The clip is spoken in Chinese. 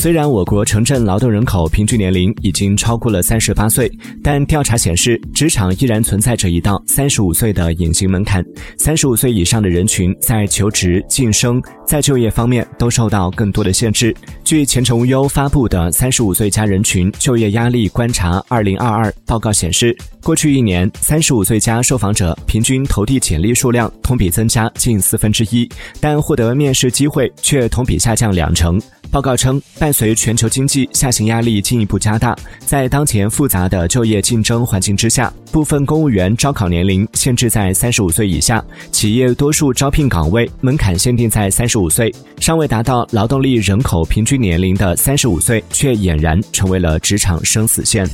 虽然我国城镇劳动人口平均年龄已经超过了三十八岁，但调查显示，职场依然存在着一道三十五岁的隐形门槛。三十五岁以上的人群在求职、晋升、在就业方面都受到更多的限制。据前程无忧发布的《三十五岁加人群就业压力观察（二零二二）》报告显示，过去一年，三十五岁加受访者平均投递简历数量同比增加近四分之一，但获得面试机会却同比下降两成。报告称，伴随全球经济下行压力进一步加大，在当前复杂的就业竞争环境之下，部分公务员招考年龄限制在三十五岁以下，企业多数招聘岗位门槛限定在三十五岁，尚未达到劳动力人口平均年龄的三十五岁，却俨然成为了职场生死线。